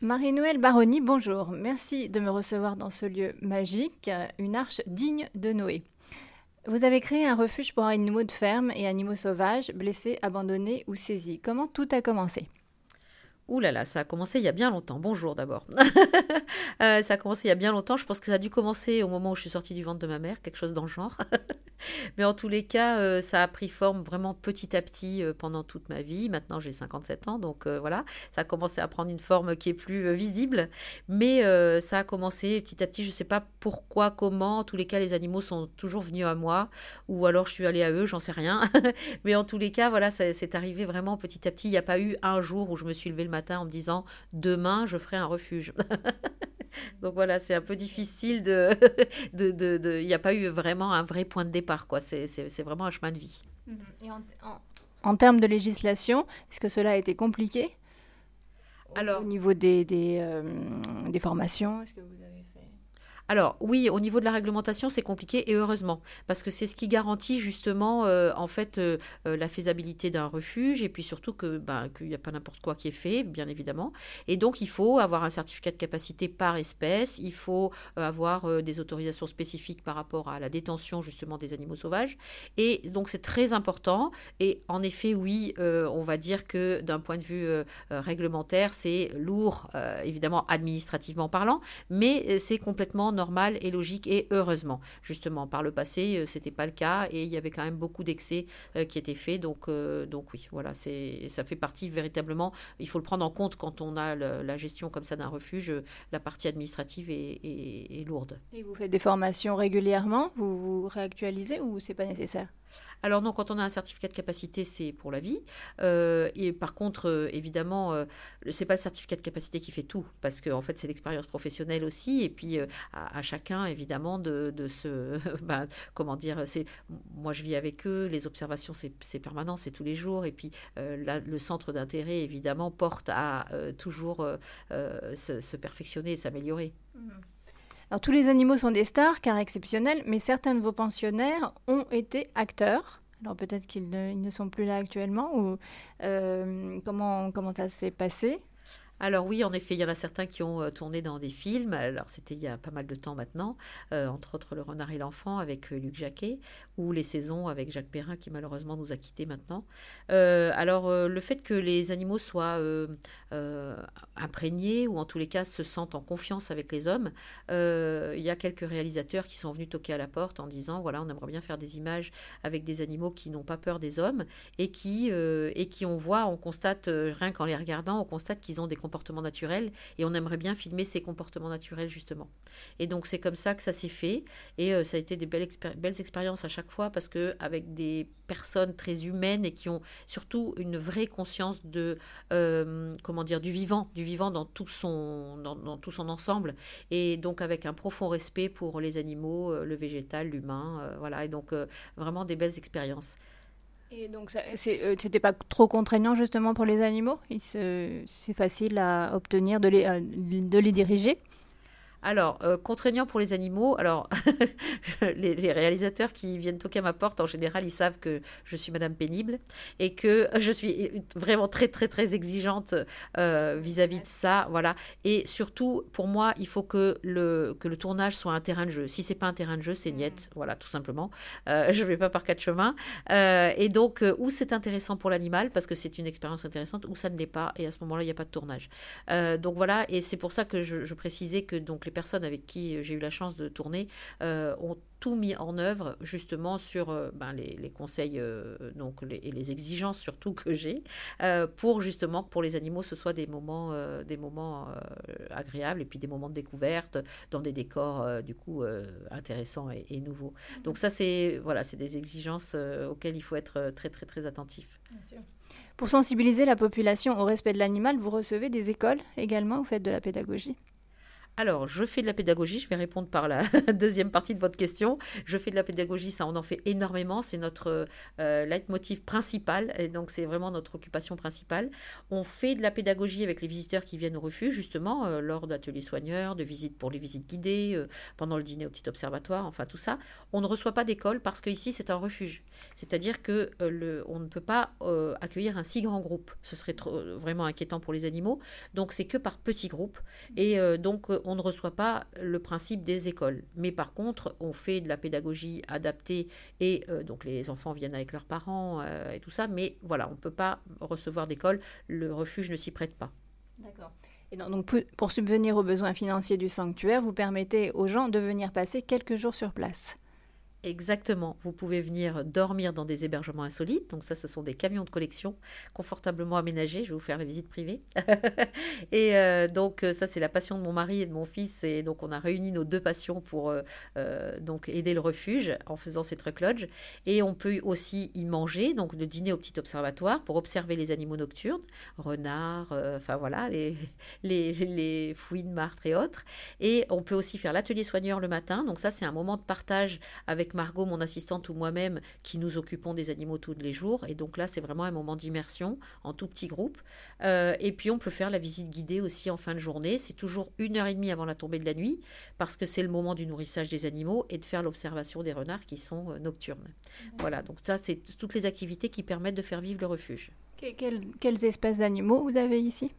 Marie-Noëlle Baroni, bonjour. Merci de me recevoir dans ce lieu magique, une arche digne de Noé. Vous avez créé un refuge pour animaux de ferme et animaux sauvages, blessés, abandonnés ou saisis. Comment tout a commencé? Ouh là là, ça a commencé il y a bien longtemps. Bonjour d'abord. Euh, ça a commencé il y a bien longtemps. Je pense que ça a dû commencer au moment où je suis sortie du ventre de ma mère, quelque chose dans le genre. Mais en tous les cas, euh, ça a pris forme vraiment petit à petit euh, pendant toute ma vie. Maintenant, j'ai 57 ans, donc voilà, ça a commencé à prendre une forme qui est plus visible. Mais ça a commencé petit à petit. Je ne sais pas pourquoi, comment. En tous les cas, les animaux sont toujours venus à moi, ou alors je suis allée à eux, j'en sais rien. Mais en tous les cas, voilà, c'est arrivé vraiment petit à petit. Il n'y a pas eu un jour où je me suis levée le matin en me disant demain je ferai un refuge. Donc voilà, c'est un peu difficile de. Il n'y a pas eu vraiment un vrai point de départ, quoi. C'est vraiment un chemin de vie. Mhm. en, termes de législation, est-ce que cela a été compliqué? Alors, au niveau des, des, euh, des formations Est-ce que vous avez alors oui, au niveau de la réglementation, c'est compliqué et heureusement, parce que c'est ce qui garantit justement euh, en fait euh, euh, la faisabilité d'un refuge et puis surtout que ben, qu'il n'y a pas n'importe quoi qui est fait, bien évidemment. Et donc il faut avoir un certificat de capacité par espèce, il faut avoir des autorisations spécifiques par rapport à la détention justement des animaux sauvages. Et donc c'est très important. Et en effet, oui, on va dire que d'un point de vue réglementaire, c'est lourd, évidemment administrativement parlant, mais c'est complètement normal et logique et heureusement. Justement, par le passé, euh, c'était pas le cas et il y avait quand même beaucoup d'excès euh, qui étaient faits. Donc, euh, donc oui, voilà, c'est ça fait partie véritablement. Il faut le prendre en compte quand on a la gestion comme ça d'un refuge. La partie administrative est, est, lourde. Et vous faites des formations régulièrement Vous vous réactualisez ou c'est pas nécessaire? Alors non, quand on a un certificat de capacité, c'est pour la vie. Euh, et par contre, euh, évidemment, euh, c'est pas le certificat de capacité qui fait tout, parce qu'en en fait, c'est l'expérience professionnelle aussi. Et puis à, chacun, évidemment, de, se, ben, comment dire, c'est moi je vis avec eux. Les observations, c'est permanent, c'est tous les jours. Et puis le centre d'intérêt, évidemment, porte à toujours se, perfectionner et s'améliorer. Mmh. Alors, tous les animaux sont des stars, car exceptionnels, mais certains de vos pensionnaires ont été acteurs. Alors peut-être qu'ils ne, sont plus là actuellement, ou euh, comment, comment ça s'est passé? Alors oui, en effet, il y en a certains qui ont euh, tourné dans des films. Alors c'était il y a pas mal de temps maintenant, euh, entre autres Le Renard et l'Enfant avec Luc Jacquet, ou Les Saisons avec Jacques Perrin qui malheureusement nous a quittés maintenant. alors le fait que les animaux soient imprégnés ou en tous les cas se sentent en confiance avec les hommes. Euh, il y a quelques réalisateurs qui sont venus toquer à la porte en disant voilà on aimerait bien faire des images avec des animaux qui n'ont pas peur des hommes et qui euh, et qui on voit on constate euh, rien qu'en les regardant on constate qu'ils ont des naturels et on aimerait bien filmer ces comportements naturels justement. Et donc c'est comme ça que ça s'est fait et ça a été des belles, expériences à chaque fois parce que avec des personnes très humaines et qui ont surtout une vraie conscience de comment dire du vivant du vivant dans tout son, dans, tout son ensemble, et donc avec un profond respect pour les animaux, euh, le végétal, l'humain, euh, voilà, et donc euh, vraiment des belles expériences. Et donc, c'était pas trop contraignant justement pour les animaux? C'est facile à obtenir de les, de les diriger? Alors, euh, contraignant pour les animaux, alors les, réalisateurs qui viennent toquer à ma porte, en général, ils savent que je suis Madame Pénible et que je suis vraiment très, très, très exigeante euh, vis-à-vis de ça. Voilà. Et surtout, pour moi, il faut que le, que le tournage soit un terrain de jeu. Si c'est pas un terrain de jeu, c'est niette. Voilà, tout simplement. Euh, je ne vais pas par quatre chemins. et donc, où c'est intéressant pour l'animal, parce que c'est une expérience intéressante, ou ça ne l'est pas. Et à ce moment-là, il n'y a pas de tournage. donc voilà, et c'est pour ça que je, je précisais que donc les personnes avec qui j'ai eu la chance de tourner euh, ont tout mis en œuvre justement sur euh, ben, les, conseils euh, et les exigences surtout que j'ai pour justement que pour les animaux ce soit des moments des moments agréables et puis des moments de découverte dans des décors du coup intéressants et, nouveaux. Mmh. donc ça c'est voilà c'est des exigences auxquelles il faut être très très très attentif. Pour sensibiliser la population au respect de l'animal vous recevez des écoles également vous faites de la pédagogie? Alors, je fais de la pédagogie, je vais répondre par la deuxième partie de votre question. Je fais de la pédagogie, ça on en fait énormément, c'est notre euh, leitmotiv principal, et donc c'est vraiment notre occupation principale. On fait de la pédagogie avec les visiteurs qui viennent au refuge, justement, euh, lors d'ateliers soigneurs, de visites pour les visites guidées, euh, pendant le dîner au petit observatoire, enfin tout ça. On ne reçoit pas d'école parce qu'ici c'est un refuge. C'est-à-dire que on ne peut pas accueillir un si grand groupe. Ce serait vraiment inquiétant pour les animaux. Donc c'est que par petits groupes. Et donc on ne reçoit pas le principe des écoles. Mais par contre, on fait de la pédagogie adaptée et euh, donc les enfants viennent avec leurs parents euh, et tout ça. Mais voilà, on ne peut pas recevoir d'école. Le refuge ne s'y prête pas. D'accord. Et donc, pour subvenir aux besoins financiers du sanctuaire, vous permettez aux gens de venir passer quelques jours sur place. Exactement. Vous pouvez venir dormir dans des hébergements insolites. Donc ça, ce sont des camions de collection confortablement aménagés. Je vais vous faire la visite privée. et euh, donc euh, ça, c'est la passion de mon mari et de mon fils. Et donc on a réuni nos deux passions pour euh, donc aider le refuge en faisant ces truck lodge. Et on peut aussi y manger, donc le dîner au petit observatoire pour observer les animaux nocturnes, renards, enfin voilà, les, les, les fouines, martres et autres. Et on peut aussi faire l'atelier soigneur le matin. Donc ça, c'est un moment de partage avec Margot, mon assistante, ou moi-même, qui nous occupons des animaux tous les jours. Et donc là, c'est vraiment un moment d'immersion en tout petit groupe. Euh, et puis, on peut faire la visite guidée aussi en fin de journée. C'est toujours une heure et demie avant la tombée de la nuit, parce que c'est le moment du nourrissage des animaux et de faire l'observation des renards qui sont euh, nocturnes. Voilà, donc ça, c'est toutes les activités qui permettent de faire vivre le refuge. quelles espèces d'animaux vous avez ici?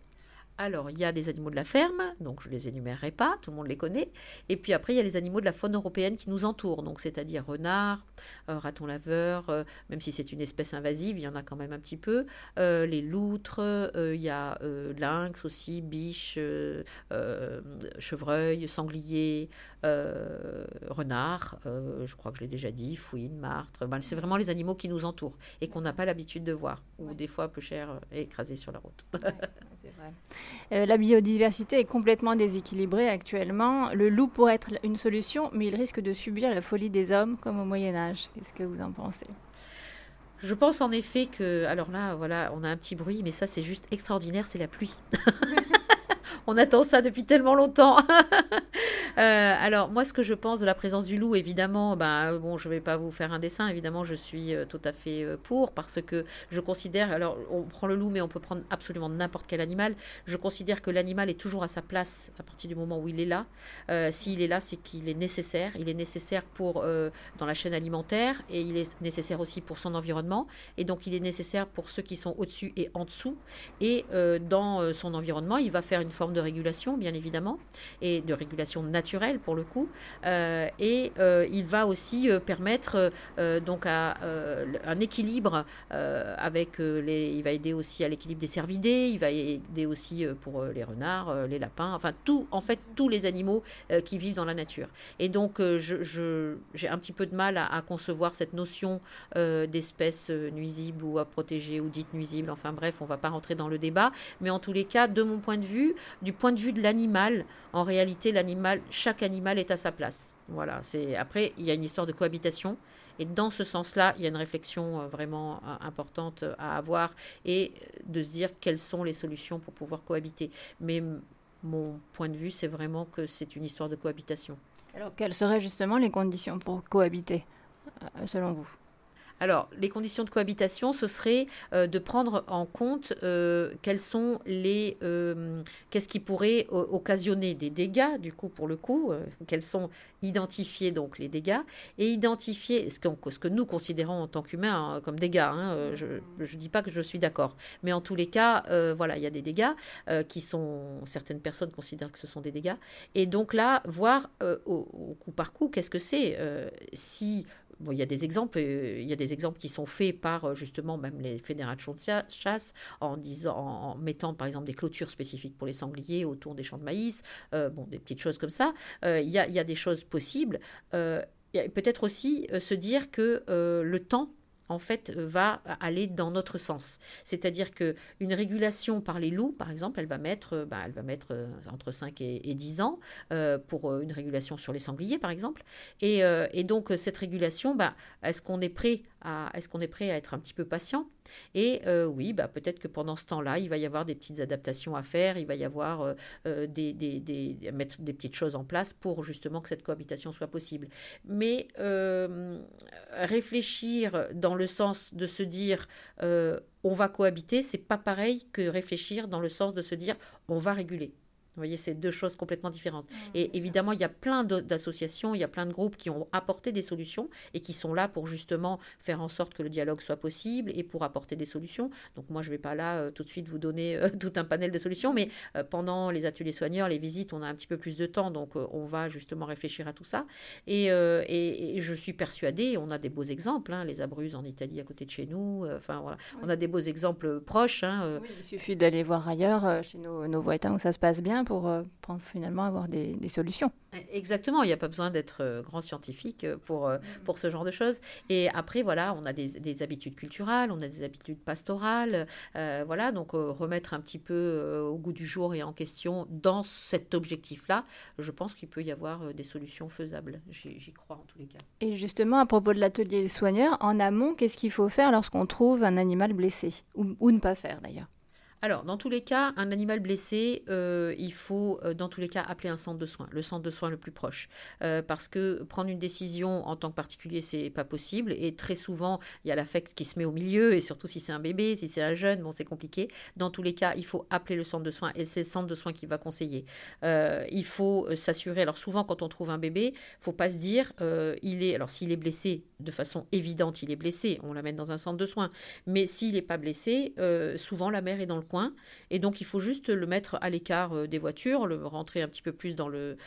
Alors, il y a des animaux de la ferme, donc je ne les énumérerai pas, tout le monde les connaît. Et puis après, il y a les animaux de la faune européenne qui nous entourent, donc c'est-à-dire renards, euh, ratons laveurs, euh, même si c'est une espèce invasive, il y en a quand même un petit peu. Euh, les loutres, il y a lynx aussi, biche, chevreuil, sanglier, renard, je crois que je l'ai déjà dit, fouine, martre. c'est vraiment les animaux qui nous entourent et qu'on n'a pas l'habitude de voir, ou des fois peu cher et écrasés sur la route. c'est vrai. Euh, la biodiversité est complètement déséquilibrée actuellement. Le loup pourrait être une solution, mais il risque de subir la folie des hommes comme au Moyen Âge. Qu'est-ce que vous en pensez? Je pense en effet que, alors là, voilà, on a un petit bruit, mais ça c'est juste extraordinaire, c'est la pluie. on attend ça depuis tellement longtemps. Euh, alors, moi, ce que je pense de la présence du loup, évidemment, ben, bon, je ne vais pas vous faire un dessin, évidemment, je suis euh, tout à fait euh, pour, parce que je considère, alors, on prend le loup, mais on peut prendre absolument n'importe quel animal. Je considère que l'animal est toujours à sa place à partir du moment où il est là. S'il est là, c'est qu'il est nécessaire. Il est nécessaire pour, dans la chaîne alimentaire, et il est nécessaire aussi pour son environnement, et donc il est nécessaire pour ceux qui sont au-dessus et en dessous. Et dans son environnement, il va faire une forme de régulation, bien évidemment, et de régulation naturelle pour le coup. Euh, et euh, il va aussi euh, permettre donc un équilibre avec les. Il va aider aussi à l'équilibre des cervidés. Il va aider aussi pour les renards, les lapins, enfin tout, en fait tous les animaux qui vivent dans la nature. Et donc je, j'ai un petit peu de mal à, concevoir cette notion d'espèces nuisibles ou à protéger ou dites nuisibles. Enfin bref, on va pas rentrer dans le débat. Mais en tous les cas, de mon point de vue, du point de vue de l'animal, en réalité, l'animal, chaque animal est à sa place. Voilà. C'est après, il y a une histoire de cohabitation. Et dans ce sens-là, il y a une réflexion euh, vraiment euh, importante à avoir et de se dire quelles sont les solutions pour pouvoir cohabiter. Mais mon point de vue, c'est vraiment que c'est une histoire de cohabitation. Alors, quelles seraient justement les conditions pour cohabiter, euh, selon vous? Alors, les conditions de cohabitation, ce serait euh, de prendre en compte euh, quels sont les, euh, qu'est-ce qui pourrait occasionner des dégâts, du coup, pour le coup, quels sont identifiés donc les dégâts et identifier ce que, nous considérons en tant qu'humains hein, comme dégâts. Hein, je ne dis pas que je suis d'accord, mais en tous les cas, voilà, il y a des dégâts qui sont certaines personnes considèrent que ce sont des dégâts, et donc là, voir au, au, coup par coup, qu'est-ce que c'est si Bon, il y a des exemples, euh, il y a des exemples qui sont faits par euh, justement même les fédérations de chasse en disant, en mettant par exemple des clôtures spécifiques pour les sangliers autour des champs de maïs, euh, bon, des petites choses comme ça. il, y a, il, y a, des choses possibles. Peut-être aussi se dire que le temps en fait, va aller dans notre sens. C'est-à-dire que une régulation par les loups, par exemple, elle va mettre, euh, bah, elle va mettre euh, entre 5 et, 10 ans euh, pour une régulation sur les sangliers, par exemple. Et, donc, cette régulation, bah, est-ce qu'on est prêt à être un petit peu patient? Et euh, oui, bah, peut-être que pendant ce temps-là, il va y avoir des petites adaptations à faire, il va y avoir euh, euh, des, mettre des petites choses en place pour justement que cette cohabitation soit possible. Mais réfléchir dans le sens de se dire on va cohabiter, c'est pas pareil que réfléchir dans le sens de se dire on va réguler. Vous voyez, c'est deux choses complètement différentes. et évidemment, il y a plein d'associations, il y a plein de groupes qui ont apporté des solutions et qui sont là pour justement faire en sorte que le dialogue soit possible et pour apporter des solutions. Donc moi, je ne vais pas là euh, tout de suite vous donner euh, tout un panel de solutions, mais euh, pendant les ateliers soigneurs, les visites, on a un petit peu plus de temps, donc on va justement réfléchir à tout ça. Et, et, je suis persuadée, on a des beaux exemples, hein, les Abruzzes en Italie à côté de chez nous, enfin voilà, on a des beaux exemples proches. Hein, il suffit d'aller voir ailleurs, chez nos, nos voisins où ça se passe bien pour, euh, pour finalement avoir des, des, solutions. Exactement, il n'y a pas besoin d'être euh, grand scientifique euh, pour, pour ce genre de choses. Et après, voilà, on a des, des habitudes culturelles, on a des habitudes pastorales. voilà, donc remettre un petit peu au goût du jour et en question dans cet objectif-là, je pense qu'il peut y avoir des solutions faisables. J'y crois en tous les cas. Et justement, à propos de l'atelier soigneur, en amont, qu'est-ce qu'il faut faire lorsqu'on trouve un animal blessé? Ou, ou ne pas faire d'ailleurs? Alors, dans tous les cas, un animal blessé, euh, il faut euh, dans tous les cas appeler un centre de soins, le centre de soins le plus proche. Euh, parce que prendre une décision en tant que particulier, c'est pas possible. Et très souvent, il y a l'affect qui se met au milieu, et surtout si c'est un bébé, si c'est un jeune, bon, c'est compliqué. Dans tous les cas, il faut appeler le centre de soins, et c'est le centre de soins qui va conseiller. il faut s'assurer, alors souvent, quand on trouve un bébé, faut pas se dire, il est, alors s'il est blessé, de façon évidente, il est blessé, on l'amène dans un centre de soins. Mais s'il n'est pas blessé, souvent la mère est dans le Et donc, il faut juste le mettre à l'écart euh, des voitures, le rentrer un petit peu plus dans le,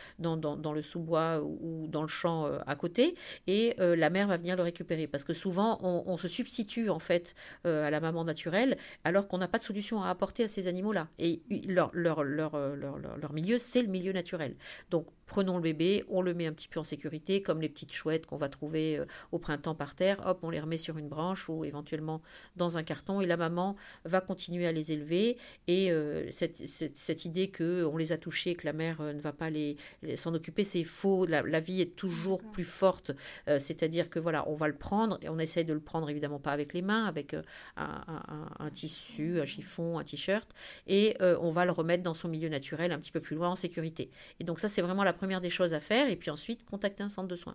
sous-bois ou dans le champ euh, à côté. Et euh, la mère va venir le récupérer. Parce que souvent, on, se substitue en fait à la maman naturelle alors qu'on n'a pas de solution à apporter à ces animaux-là. Et leur, leur milieu, c'est le milieu naturel. Donc, prenons le bébé, on le met un petit peu en sécurité, comme les petites chouettes qu'on va trouver euh, au printemps par terre, hop, on les remet sur une branche ou éventuellement dans un carton, et la maman va continuer à les élever. Et euh, cette, cette, idée qu'on les a touchés, que la mère euh, ne va pas les, s'en occuper, c'est faux. La, vie est toujours plus forte. C'est-à-dire que voilà, on va le prendre, et on essaye de le prendre évidemment pas avec les mains, avec un, tissu, un chiffon, un t-shirt, et on va le remettre dans son milieu naturel un petit peu plus loin en sécurité. Et donc ça, c'est vraiment la première des choses à faire, et puis ensuite contacter un centre de soins.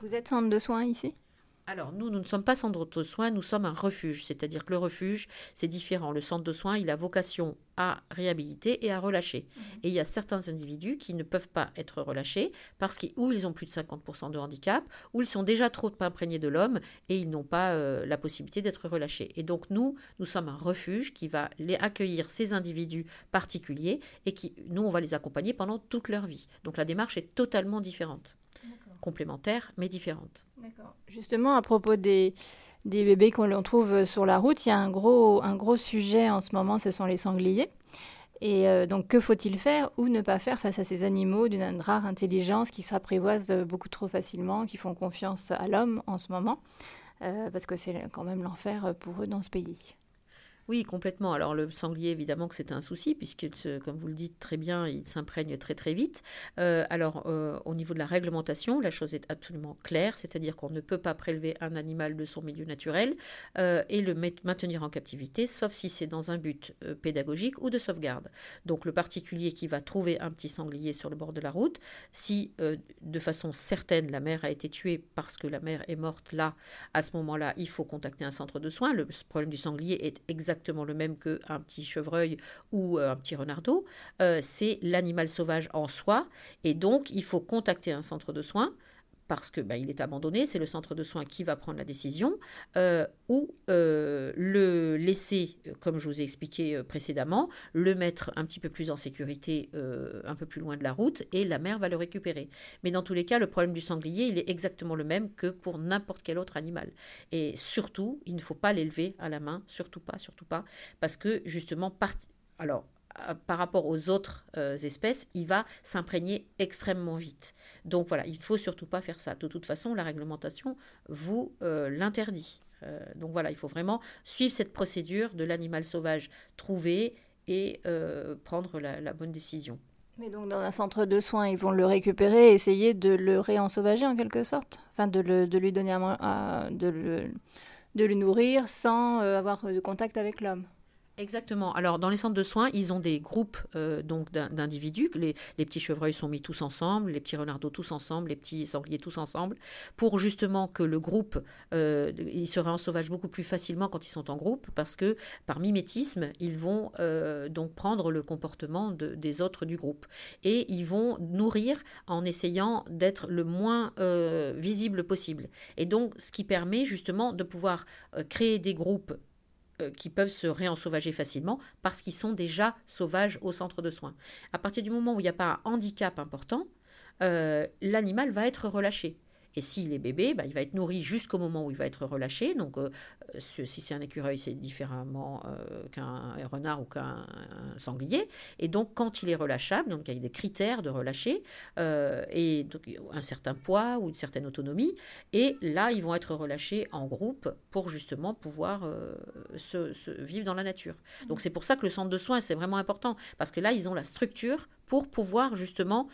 Vous êtes centre de soins ici? Alors, nous, nous ne sommes pas centre de soins, nous sommes un refuge. C'est-à-dire que le refuge, c'est différent. Le centre de soins, il a vocation à réhabiliter et à relâcher. Mhm. Et il y a certains individus qui ne peuvent pas être relâchés parce qu'ils ils ont plus de 50% de handicap, ou ils sont déjà trop imprégnés de l'homme et ils n'ont pas euh, la possibilité d'être relâchés. Et donc, nous, nous sommes un refuge qui va les accueillir ces individus particuliers et qui, nous, on va les accompagner pendant toute leur vie. Donc, la démarche est totalement différente complémentaires mais différentes. Justement, à propos des, des bébés qu'on trouve sur la route, il y a un gros, un gros sujet en ce moment, ce sont les sangliers. Et euh, donc, que faut-il faire ou ne pas faire face à ces animaux d'une rare intelligence qui s'apprivoisent beaucoup trop facilement, qui font confiance à l'homme en ce moment, euh, parce que c'est quand même l'enfer pour eux dans ce pays? Oui, complètement. Alors le sanglier, évidemment que c'est un souci, puisque, comme vous le dites très bien, il s'imprègne très très vite. Euh, alors euh, au niveau de la réglementation, la chose est absolument claire, c'est-à-dire qu'on ne peut pas prélever un animal de son milieu naturel euh, et le maintenir en captivité, sauf si c'est dans un but pédagogique ou de sauvegarde. Donc le particulier qui va trouver un petit sanglier sur le bord de la route, si de façon certaine la mère a été tuée parce que la mère est morte là, à ce moment-là, il faut contacter un centre de soins. Le problème du sanglier est exactement exactement le même qu'un petit chevreuil ou euh, un petit renardeau, euh, c'est l'animal sauvage en soi. Et donc, il faut contacter un centre de soins parce que ben, il est abandonné, c'est le centre de soins qui va prendre la décision, euh, ou le laisser, comme je vous ai expliqué précédemment, le mettre un petit peu plus en sécurité, un peu plus loin de la route, et la mère va le récupérer. Mais dans tous les cas, le problème du sanglier, il est exactement le même que pour n'importe quel autre animal. Et surtout, il ne faut pas l'élever à la main, surtout pas, surtout pas, parce que justement, alors par rapport aux autres euh, espèces, il va s'imprégner extrêmement vite. Donc voilà, il ne faut surtout pas faire ça. De toute façon, la réglementation vous euh, l'interdit. Euh, donc voilà, il faut vraiment suivre cette procédure de l'animal sauvage trouvé et prendre la, bonne décision. Mais donc dans un centre de soins, ils vont le récupérer et essayer de le réensauvager en quelque sorte? Enfin, de, le, de lui donner de le de le nourrir sans avoir de contact avec l'homme? Exactement. Alors, dans les centres de soins, ils ont des groupes euh, donc d'individus. Les, petits chevreuils sont mis tous ensemble, les petits renardeaux tous ensemble, les petits sangliers tous ensemble, pour justement que le groupe, euh, il serait en sauvage beaucoup plus facilement quand ils sont en groupe, parce que par mimétisme, ils vont euh, donc prendre le comportement des autres du groupe. Et ils vont nourrir en essayant d'être le moins visible possible. Et donc, ce qui permet justement de pouvoir créer des groupes euh, qui peuvent se réensauvager facilement parce qu'ils sont déjà sauvages au centre de soins. À partir du moment où il n'y a pas un handicap important, euh, l'animal va être relâché. Et s'il est bébé, bah, il va être nourri jusqu'au moment où il va être relâché. Donc, euh, si c'est un écureuil, c'est différemment euh, qu'un renard ou qu'un sanglier. Et donc, quand il est relâchable, donc il y a des critères de relâcher, euh, et un certain poids ou une certaine autonomie. Et là, ils vont être relâchés en groupe pour justement pouvoir se, vivre dans la nature. Donc, c'est pour ça que le centre de soins, c'est vraiment important. Parce que là, ils ont la structure pour pouvoir justement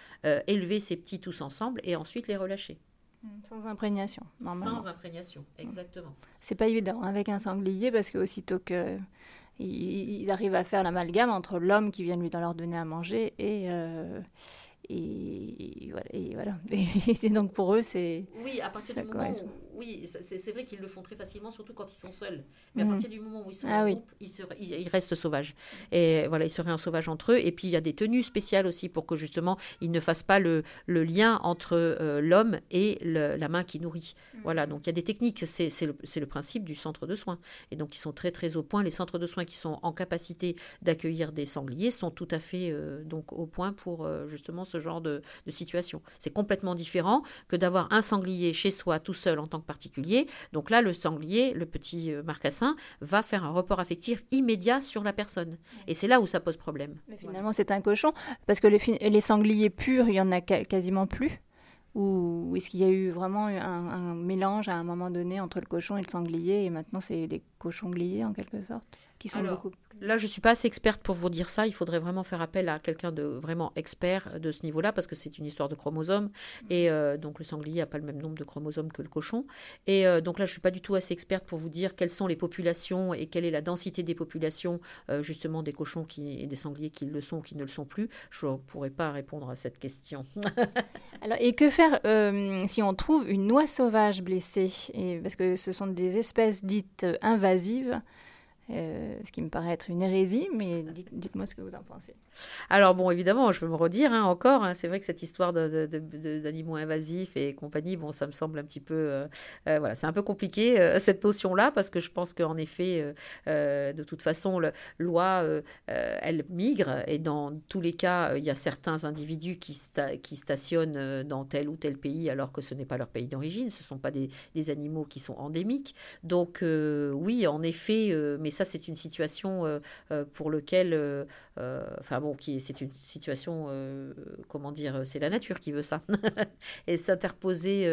élever ces petits tous ensemble et ensuite les relâcher. Mm, sans imprégnation, normalement. Sans imprégnation, exactement. C'est pas évident avec un sanglier parce que aussitôt que ils arrivent à faire l'amalgame entre l'homme qui vient lui leur donner à manger et, euh, et voilà. Et, voilà. et donc pour eux, c'est. Oui, à partir du moment où, oui, c'est vrai qu'ils le font très facilement, surtout quand ils sont seuls. Mais à mm. partir du moment où ils sont ah en groupe, ils, restent sauvages. Et voilà, ils seraient en sauvage entre eux. Et puis il y a des tenues spéciales aussi pour que justement ils ne fassent pas le, le lien entre euh, l'homme et la main qui nourrit. Mm. Voilà, donc il y a des techniques. C'est le, le, principe du centre de soins. Et donc ils sont très très au point. Les centres de soins qui sont en capacité d'accueillir des sangliers sont tout à fait euh, donc au point pour euh, justement ce genre de, de situation. C'est complètement différent que d'avoir un sanglier chez soi tout seul en tant que particulier. Donc là, le sanglier, le petit euh, marcassin, va faire un report affectif immédiat sur la personne. Et c'est là où ça pose problème. Mais finalement, c'est un cochon, parce que les, les sangliers purs, il y en a quasiment plus. Ou est-ce qu'il y a eu vraiment un, un, mélange à un moment donné entre le cochon et le sanglier, et maintenant c'est des cochons en quelque sorte, qui sont beaucoup Là, je ne suis pas assez experte pour vous dire ça. Il faudrait vraiment faire appel à quelqu'un de vraiment expert de ce niveau-là, parce que c'est une histoire de chromosomes. Et euh, donc, le sanglier n'a pas le même nombre de chromosomes que le cochon. Et euh, donc là, je ne suis pas du tout assez experte pour vous dire quelles sont les populations et quelle est la densité des populations, euh, justement, des cochons qui, et des sangliers qui le sont ou qui ne le sont plus. Je ne pourrais pas répondre à cette question. Alors, et que faire si on trouve une noix sauvage blessée Parce que ce sont des espèces dites invasives. Euh, ce qui me paraît être une hérésie, mais dites-moi ce que vous en pensez. Alors bon, évidemment, je veux me redire hein, encore, hein, c'est vrai que cette histoire d'animaux invasifs et compagnie, bon, ça me semble un petit peu, euh, euh, voilà, c'est un peu compliqué cette notion-là, parce que je pense qu'en effet, de toute façon, la loi, elle migre, et dans tous les cas, il y a certains individus qui, qui stationnent dans tel ou tel pays, alors que ce n'est pas leur pays d'origine, ce ne sont pas des, des, animaux qui sont endémiques. Donc oui, en effet, mais ça, c'est une situation euh, euh, pour laquelle, euh, enfin bon, qui c'est une situation, comment dire, c'est la nature qui veut ça. et s'interposer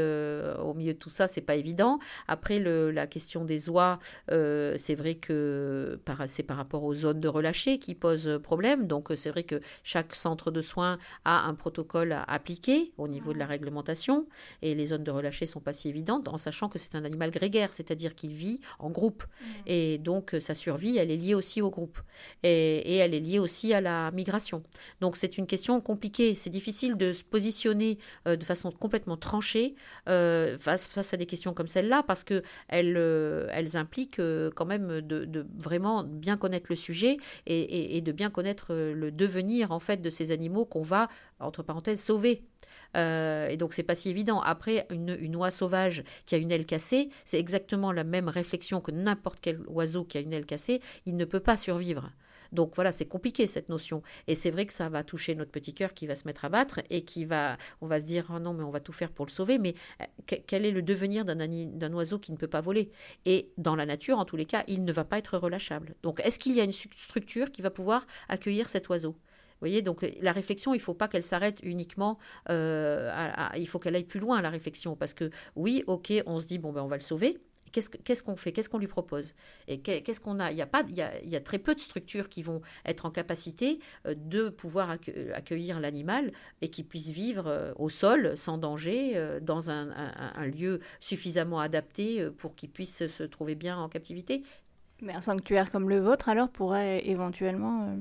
au milieu de tout ça, c'est pas évident. Après, le, la question des oies, c'est vrai que c'est par rapport aux zones de relâché qui pose problème. Donc, c'est vrai que chaque centre de soins a un protocole à appliquer au niveau de la réglementation. Et les zones de relâché sont pas si évidentes, en sachant que c'est un animal grégaire, c'est-à-dire qu'il vit en groupe. Et donc, survie, elle est liée aussi au groupe. Et, elle est liée aussi à la migration. Donc c'est une question compliquée. C'est difficile de se positionner euh, de façon complètement tranchée euh, face, à des questions comme celle-là, parce euh, elles impliquent quand même de, vraiment bien connaître le sujet et, de bien connaître le devenir en fait de ces animaux qu'on va, entre parenthèses, sauver. Et donc c'est pas si évident. Après, une, oie sauvage qui a une aile cassée, c'est exactement la même réflexion que n'importe quel oiseau qui a une aile cassée, il ne peut pas survivre. Donc voilà, c'est compliqué cette notion. Et c'est vrai que ça va toucher notre petit cœur qui va se mettre à battre et qui va, on va se dire, oh non, mais on va tout faire pour le sauver. Mais euh, quel est le devenir d'un oiseau qui ne peut pas voler? Et dans la nature, en tous les cas, il ne va pas être relâchable. Donc est-ce qu'il y a une structure qui va pouvoir accueillir cet oiseau? Voyez, donc la réflexion, il ne faut pas qu'elle s'arrête uniquement, euh, il faut qu'elle aille plus loin, la réflexion, parce que oui, ok, on se dit, bon, ben, on va le sauver, Qu'est-ce qu'on fait? Qu'est-ce qu'on lui propose? Et qu'est-ce qu'on a? Il y a pas, il y a, très peu de structures qui vont être en capacité euh, de pouvoir accueillir l'animal et qui puisse vivre euh, au sol sans danger, dans un, lieu suffisamment adapté pour qu'il puisse se trouver bien en captivité. Mais un sanctuaire comme le vôtre alors pourrait éventuellement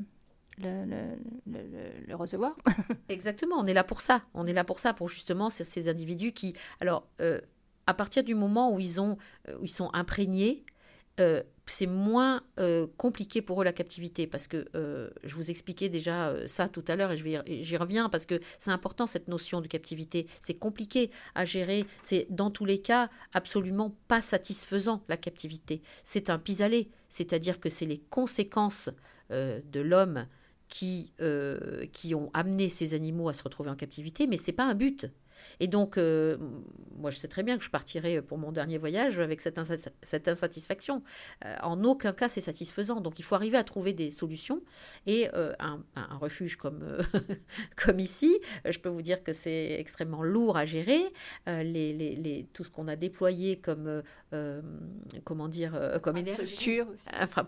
le, recevoir. Exactement, on est là pour ça. On est là pour ça, pour justement ces, individus qui, alors, euh, à partir du moment où ils, ont, euh, où ils sont imprégnés, euh, c'est moins compliqué pour eux la captivité parce que je vous expliquais déjà ça tout à l'heure et j'y reviens parce que c'est important cette notion de captivité. C'est compliqué à gérer. C'est dans tous les cas absolument pas satisfaisant la captivité. C'est un pis-aller, c'est-à-dire que c'est les conséquences de l'homme qui, euh, qui ont amené ces animaux à se retrouver en captivité, mais ce n'est pas un but. Et donc, euh, moi, je sais très bien que je partirai pour mon dernier voyage avec cette, cette insatisfaction. Euh, en aucun cas, c'est satisfaisant. Donc, il faut arriver à trouver des solutions. Et euh, un, refuge comme, comme ici, je peux vous dire que c'est extrêmement lourd à gérer. Les, les, tout ce qu'on a déployé comme, comment dire, comme énergie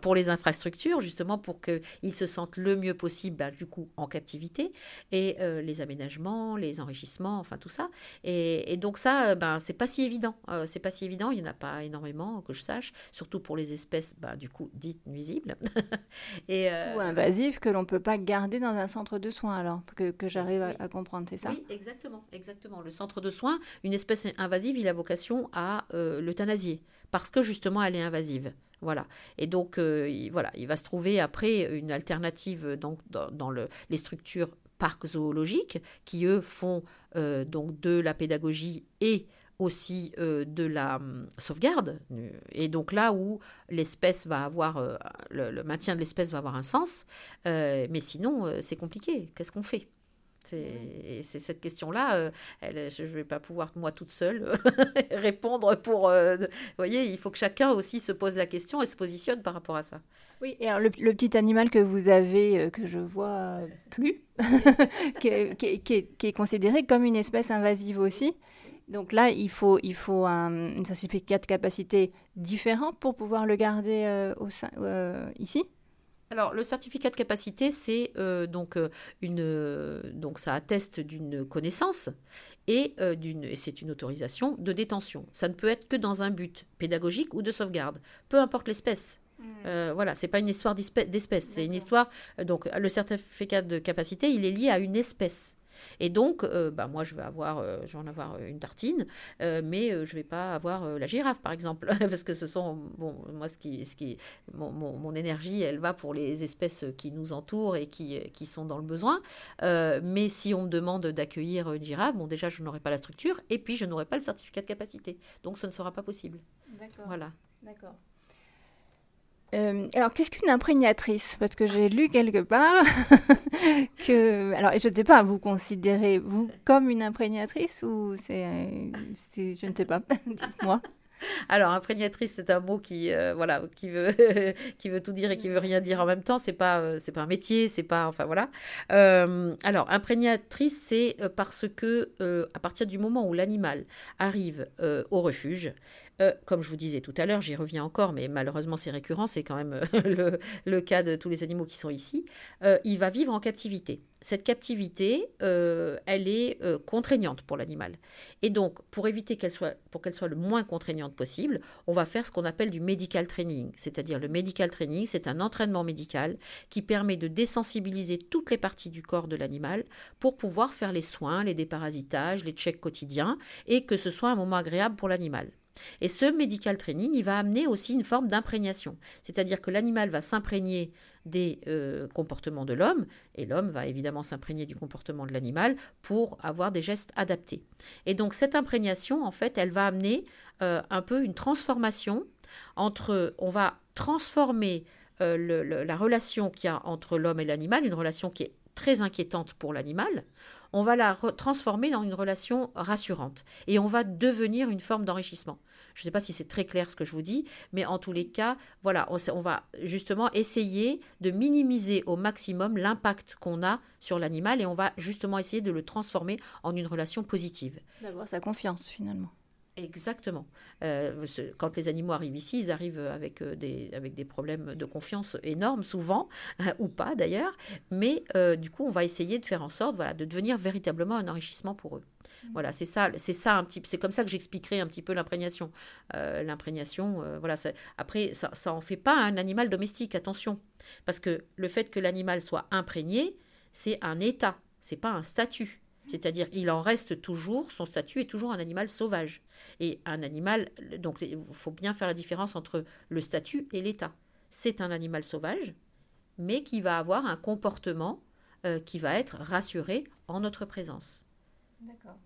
pour les infrastructures, justement, pour qu'ils se sentent le mieux possible, bah, du coup, en captivité. Et les aménagements, les enrichissements, enfin, tout ça et, donc ça, euh, ben, c'est pas si évident. Euh, c'est pas si évident, il n'y en a pas énormément que je sache, surtout pour les espèces, ben, du coup, dites nuisibles. et, euh, Ou invasives que l'on peut pas garder dans un centre de soins, alors, que, que j'arrive à, comprendre, c'est ça? Oui, exactement, exactement. Le centre de soins, une espèce invasive, il a vocation à l'euthanasier, parce que justement, elle est invasive. Voilà. Et donc, il, voilà, il va se trouver après une alternative dans, dans le, les structures parcs zoologiques qui, eux, font euh, donc de la pédagogie et aussi euh, de la hum, sauvegarde. Et donc là où l'espèce va avoir, euh, le, maintien de l'espèce va avoir un sens, mais sinon c'est compliqué. Qu'est-ce qu'on fait? C'est cette question-là, euh, je ne vais pas pouvoir, moi toute seule, répondre pour... Euh, vous voyez, il faut que chacun aussi se pose la question et se positionne par rapport à ça. Oui, et alors le, petit animal que vous avez, euh, que je vois plus, qui, est, considéré comme une espèce invasive aussi. Donc là, il faut, il faut un, un certificat de capacité différent pour pouvoir le garder au sein, ici? Alors, le certificat de capacité, c'est euh, donc euh, une, euh, donc ça atteste d'une connaissance et d'une, c'est une autorisation de détention. Ça ne peut être que dans un but pédagogique ou de sauvegarde, peu importe l'espèce. Mmh. voilà, c'est pas une histoire d'espèce, c'est une histoire. donc, le certificat de capacité, il est lié à une espèce. Et donc, euh, bah, moi, je vais, avoir, euh, je vais en avoir une tartine, euh, mais je ne vais pas avoir la girafe, par exemple, parce que ce sont, bon, moi, ce qui, ce qui, mon, mon, énergie, elle va pour les espèces qui nous entourent et qui, qui sont dans le besoin. mais si on me demande d'accueillir une girafe, bon, déjà, je n'aurai pas la structure, et puis je n'aurai pas le certificat de capacité. Donc, ce ne sera pas possible. D'accord. Voilà. D'accord. Euh, alors, qu'est-ce qu'une imprégnatrice? Parce que j'ai lu quelque part que. Alors, je ne sais pas, vous considérez vous comme une imprégnatrice ou c'est. Je ne sais pas. Dites-moi. Alors, imprégnatrice, c'est un mot qui, euh, voilà, qui veut, qui veut tout dire et qui veut rien dire en même temps. C'est pas, euh, pas un métier, c'est pas, enfin voilà. alors, imprégnatrice, c'est parce que à partir du moment où l'animal arrive au refuge, euh, comme je vous disais tout à l'heure, j'y reviens encore, mais malheureusement c'est récurrent, c'est quand même euh, le, cas de tous les animaux qui sont ici, euh, il va vivre en captivité. Cette captivité, elle est contraignante pour l'animal. Et donc, pour éviter qu'elle soit, pour qu'elle soit le moins contraignante possible, on va faire ce qu'on appelle du medical training. C'est-à-dire le medical training, c'est un entraînement médical qui permet de désensibiliser toutes les parties du corps de l'animal pour pouvoir faire les soins, les déparasitages, les checks quotidiens, et que ce soit un moment agréable pour l'animal. Et ce medical training, il va amener aussi une forme d'imprégnation, c'est-à-dire que l'animal va s'imprégner des euh, comportements de l'homme, et l'homme va évidemment s'imprégner du comportement de l'animal pour avoir des gestes adaptés. Et donc cette imprégnation, en fait, elle va amener euh, un peu une transformation entre, on va transformer euh, la relation qu'il y a entre l'homme et l'animal, une relation qui est très inquiétante pour l'animal, on va la transformer dans une relation rassurante et on va devenir une forme d'enrichissement. Je ne sais pas si c'est très clair ce que je vous dis, mais en tous les cas, voilà, on, va justement essayer de minimiser au maximum l'impact qu'on a sur l'animal et on va justement essayer de le transformer en une relation positive. D'avoir sa confiance finalement. Exactement. Euh, quand les animaux arrivent ici, ils arrivent avec, euh, des, avec des problèmes de confiance énormes, souvent, ou pas d'ailleurs. Mais euh, du coup, on va essayer de faire en sorte voilà, de devenir véritablement un enrichissement pour eux. Mmh. Voilà, c'est ça, c'est ça un petit, c'est comme ça que j'expliquerai un petit peu l'imprégnation. l'imprégnation, voilà. après, ça, ça en fait pas un animal domestique, attention, parce que le fait que l'animal soit imprégné, c'est un état, c'est pas un statut. C'est-à-dire, il en reste toujours, son statut est toujours un animal sauvage. Et un animal, donc il faut bien faire la différence entre le statut et l'état. C'est un animal sauvage, mais qui va avoir un comportement euh, qui va être rassuré en notre présence. D'accord.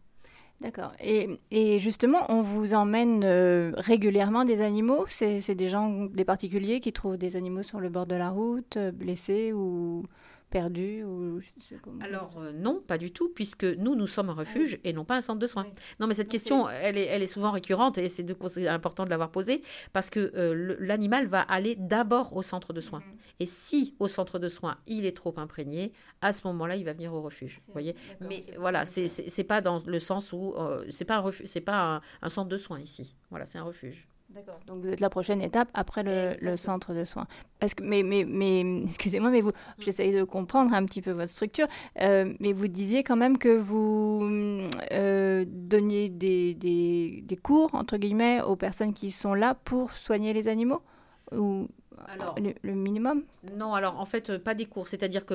D'accord. Et, justement, on vous emmène euh, régulièrement des animaux? C'est des gens, des particuliers qui trouvent des animaux sur le bord de la route, euh, blessés ou perdu ou Alors euh, non, pas du tout, puisque nous, nous sommes un ah refuge et non pas un centre de soins. Non, mais cette question, elle est, elle est souvent récurrente et c'est important de l'avoir posée parce que euh, l'animal va aller d'abord au centre de soins. Mhm. Et si au centre de soins, il est trop imprégné, à ce moment-là, il va venir au refuge. Vous voyez Mais voilà, c'est pas dans le sens où euh, c'est pas un c'est pas un centre de soins ici. Voilà, c'est un refuge. D'accord. Donc vous êtes la prochaine étape après le, centre de soins. Parce que, mais, mais, mais excusez-moi, mais vous, mm. j'essaye de comprendre un petit peu votre structure. Euh, mais vous disiez quand même que vous euh, donniez des, des, des, cours, entre guillemets, aux personnes qui sont là pour soigner les animaux ou alors, le, minimum Non, alors en fait, euh, pas des cours. C'est-à-dire que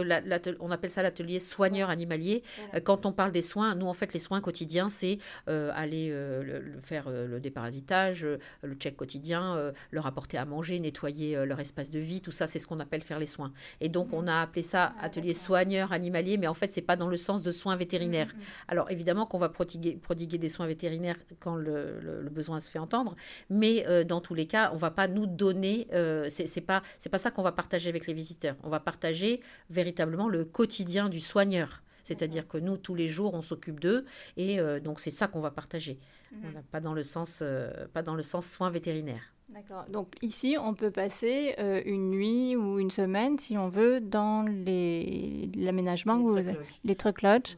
on appelle ça l'atelier soigneur animalier. Euh, quand on parle des soins, nous, en fait, les soins quotidiens, c'est euh, aller le, faire le déparasitage, le check quotidien, leur apporter à manger, nettoyer leur espace de vie. Tout ça, c'est ce qu'on appelle faire les soins. Et donc, on a appelé ça ah, atelier soigneur animalier, mais en fait, c'est pas dans le sens de soins vétérinaires. Mm, mm, mm. Alors, évidemment qu'on va prodiguer, prodiguer, des soins vétérinaires quand le, besoin se fait entendre, mais dans tous les cas, on va pas nous donner. C'est pas c'est pas ça qu'on va partager avec les visiteurs. On va partager véritablement le quotidien du soigneur. C'est-à-dire que nous, tous les jours, on s'occupe d'eux et euh, donc c'est ça qu'on va partager. Mhm. pas, dans le sens, euh, pas dans le sens soins vétérinaires. D'accord. Donc ici, on peut passer euh, une nuit ou une semaine, si on veut, dans l'aménagement, les, les truck lodges.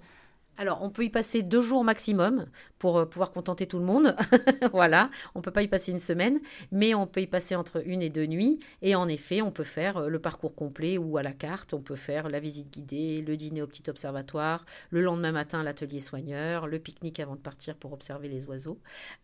Alors, on peut y passer deux jours maximum pour euh, pouvoir contenter tout le monde. voilà, on ne peut pas y passer une semaine, mais on peut y passer entre une et deux nuits. Et en effet, on peut faire euh, le parcours complet ou à la carte. On peut faire la visite guidée, le dîner au petit observatoire, le lendemain matin l'atelier soigneur, le pique-nique avant de partir pour observer les oiseaux.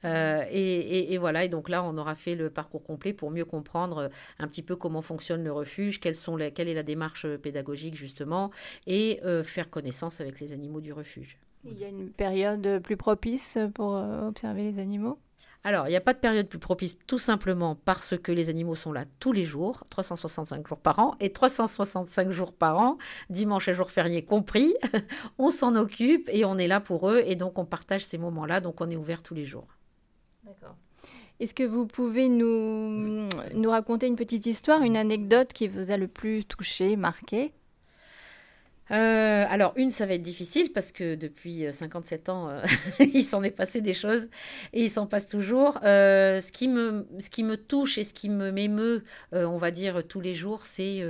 Euh, et, voilà, et donc là, on aura fait le parcours complet pour mieux comprendre un petit peu comment fonctionne le refuge, quelles sont les, quelle est la démarche pédagogique justement, et faire connaissance avec les animaux du refuge. Il y a une période plus propice pour euh, observer les animaux? Alors, il n'y a pas de période plus propice tout simplement parce que les animaux sont là tous les jours, 365 jours par an, et 365 jours par an, dimanche et jour férié compris, on s'en occupe et on est là pour eux, et donc on partage ces moments-là, donc on est ouvert tous les jours. D'accord. Est-ce que vous pouvez nous, nous raconter une petite histoire, une anecdote qui vous a le plus touché, marqué? Euh, alors, une, ça va être difficile parce que depuis 57 euh, ans, euh, il s'en est passé des choses et il s'en passe toujours. ce, qui me, ce qui me touche et ce qui me m'émeut, on va dire, tous les jours, c'est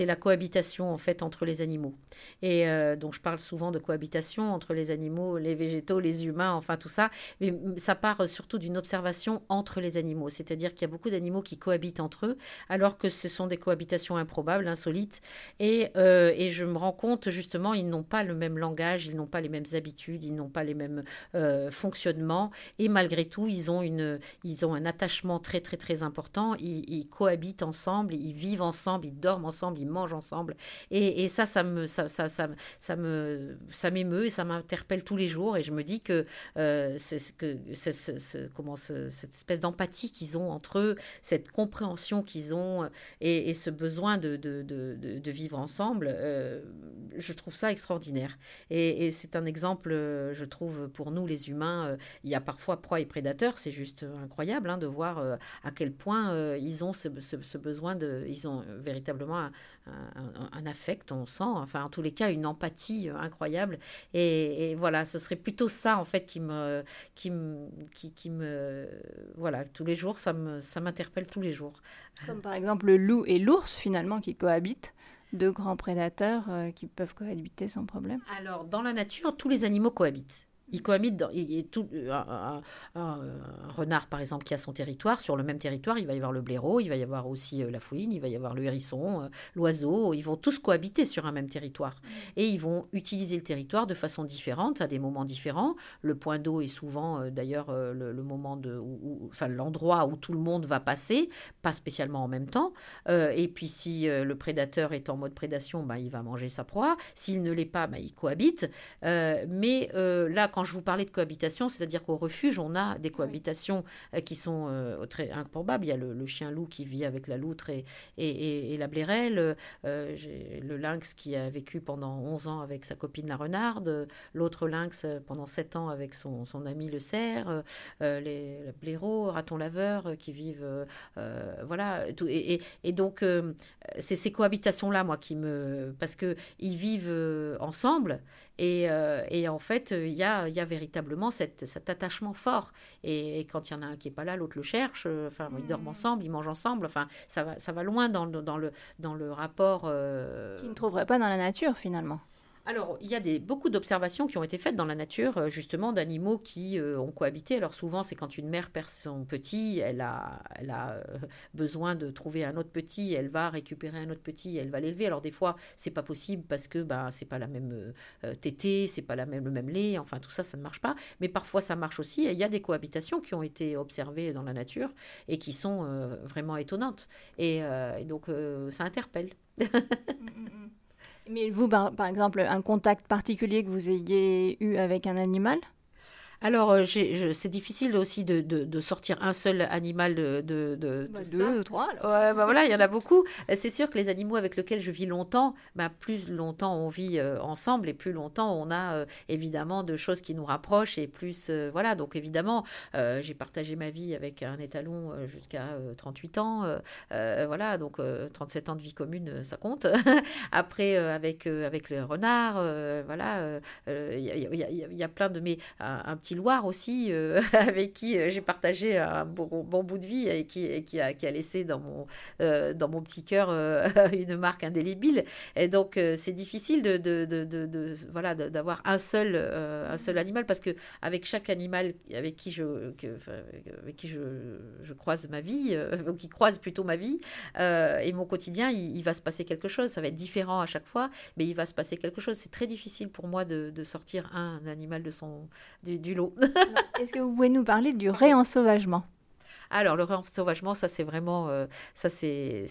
la cohabitation en fait entre les animaux. Et donc, je parle souvent de cohabitation entre les animaux, les végétaux, les humains, enfin tout ça. Mais ça part surtout d'une observation entre les animaux. C'est-à-dire qu'il y a beaucoup d'animaux qui cohabitent entre eux alors que ce sont des cohabitations improbables, insolites. Et, et je me rends compte justement, ils n'ont pas le même langage, ils n'ont pas les mêmes habitudes, ils n'ont pas les mêmes euh, fonctionnements, et malgré tout, ils ont, une, ils ont un attachement très très très important, ils, cohabitent ensemble, ils vivent ensemble, ils dorment ensemble, ils mangent ensemble, et, ça, ça me, ça, ça, ça, me, ça m'émeut et ça m'interpelle tous les jours, et je me dis que euh, c'est que ce, comment cette espèce d'empathie qu'ils ont entre eux, cette compréhension qu'ils ont, et, ce besoin de, de, de, de vivre ensemble, euh, je trouve ça extraordinaire. Et, c'est un exemple, euh, je trouve, pour nous les humains, euh, il y a parfois proie et prédateur, c'est juste incroyable hein, de voir euh, à quel point ils ont ce, besoin de... Ils ont véritablement un, affect, on sent, enfin en tous les cas une empathie incroyable. Et, voilà, ce serait plutôt ça en fait qui me... Qui me, qui, me voilà, tous les jours, ça m'interpelle ça tous les jours. Comme par exemple le loup et l'ours finalement qui cohabitent deux grands prédateurs euh, qui peuvent cohabiter sans problème Alors, dans la nature, tous les animaux cohabitent. Il cohabite dans, tout, un, renard, par exemple, qui a son territoire. Sur le même territoire, il va y avoir le blaireau, il va y avoir aussi la fouine, il va y avoir le hérisson, l'oiseau. Ils vont tous cohabiter sur un même territoire. Et ils vont utiliser le territoire de façon différente, à des moments différents. Le point d'eau est souvent, d'ailleurs, le, moment de, enfin, l'endroit où tout le monde va passer, pas spécialement en même temps. et puis, si le prédateur est en mode prédation, bah, il va manger sa proie. S'il ne l'est pas, bah, il cohabite. mais là, quand quand je vous parlais de cohabitation, c'est-à-dire qu'au refuge, on a des cohabitations euh, qui sont euh, très improbables. Il y a le, chien-loup qui vit avec la loutre et, et, la blairelle. Euh, le lynx qui a vécu pendant 11 ans avec sa copine la renarde. L'autre lynx pendant 7 ans avec son, son ami le cerf. les, blaireaux, ratons laveurs qui vivent. voilà. Et, et, donc, c'est ces cohabitations-là, moi, qui me. Parce qu'ils vivent ensemble euh, et, en fait, il y a, y a, véritablement cet attachement fort. Et, quand il y en a un qui n'est pas là, l'autre le cherche. Euh, enfin, ils dorment mmh. ensemble, ils mangent ensemble. Enfin, ça va, ça va loin dans, dans, le, dans le rapport. Euh... Qui ne trouverait pas dans la nature, finalement. Alors, il y a des, beaucoup d'observations qui ont été faites dans la nature, euh, justement, d'animaux qui euh, ont cohabité. Alors, souvent, c'est quand une mère perd son petit, elle a, euh, besoin de trouver un autre petit, elle va récupérer un autre petit, elle va l'élever. Alors, des fois, c'est pas possible parce que ben, c'est pas la même tétée, c'est pas même, le même lait, enfin, tout ça, ça ne marche pas. Mais parfois, ça marche aussi. il y a des cohabitations qui ont été observées dans la nature et qui sont vraiment étonnantes. Et, donc, ça interpelle. Mais vous, par, par, exemple, un contact particulier que vous ayez eu avec un animal? Alors, euh, c'est difficile aussi de, de, sortir un seul animal de, de, bah, deux ou trois. Ouais, bah voilà, il y en a beaucoup. Euh, c'est sûr que les animaux avec lesquels je vis longtemps, bah, plus longtemps on vit euh, ensemble et plus longtemps on a évidemment de choses qui nous rapprochent et plus voilà. Donc évidemment, j'ai partagé ma vie avec un étalon jusqu'à 38 ans. voilà, donc 37 ans de vie commune, ça compte. Après, avec avec le renard, voilà, il y, y, a plein de mes un petit Loire aussi, euh, avec qui euh, j'ai partagé un bon, bout de vie et qui, a, laissé dans mon, euh, petit cœur une marque indélébile. Et donc, c'est difficile de, voilà, d'avoir un seul, animal parce que avec chaque animal avec qui je, croise ma vie, ou qui croise plutôt ma vie et mon quotidien, il, va se passer quelque chose. Ça va être différent à chaque fois, mais il va se passer quelque chose. C'est très difficile pour moi de, sortir un, animal du, du Est-ce que vous pouvez nous parler du réensauvagement? Alors, le réensauvagement, ça c'est vraiment, euh, ça c'est